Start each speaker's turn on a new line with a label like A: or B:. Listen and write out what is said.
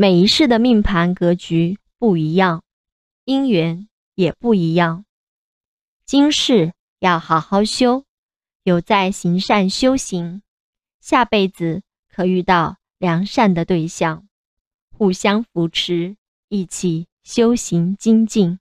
A: 每一世的命盘格局不一样姻缘也不一样。今世要好好修有在行善修行下辈子可遇到良善的对象互相扶持一起修行精进。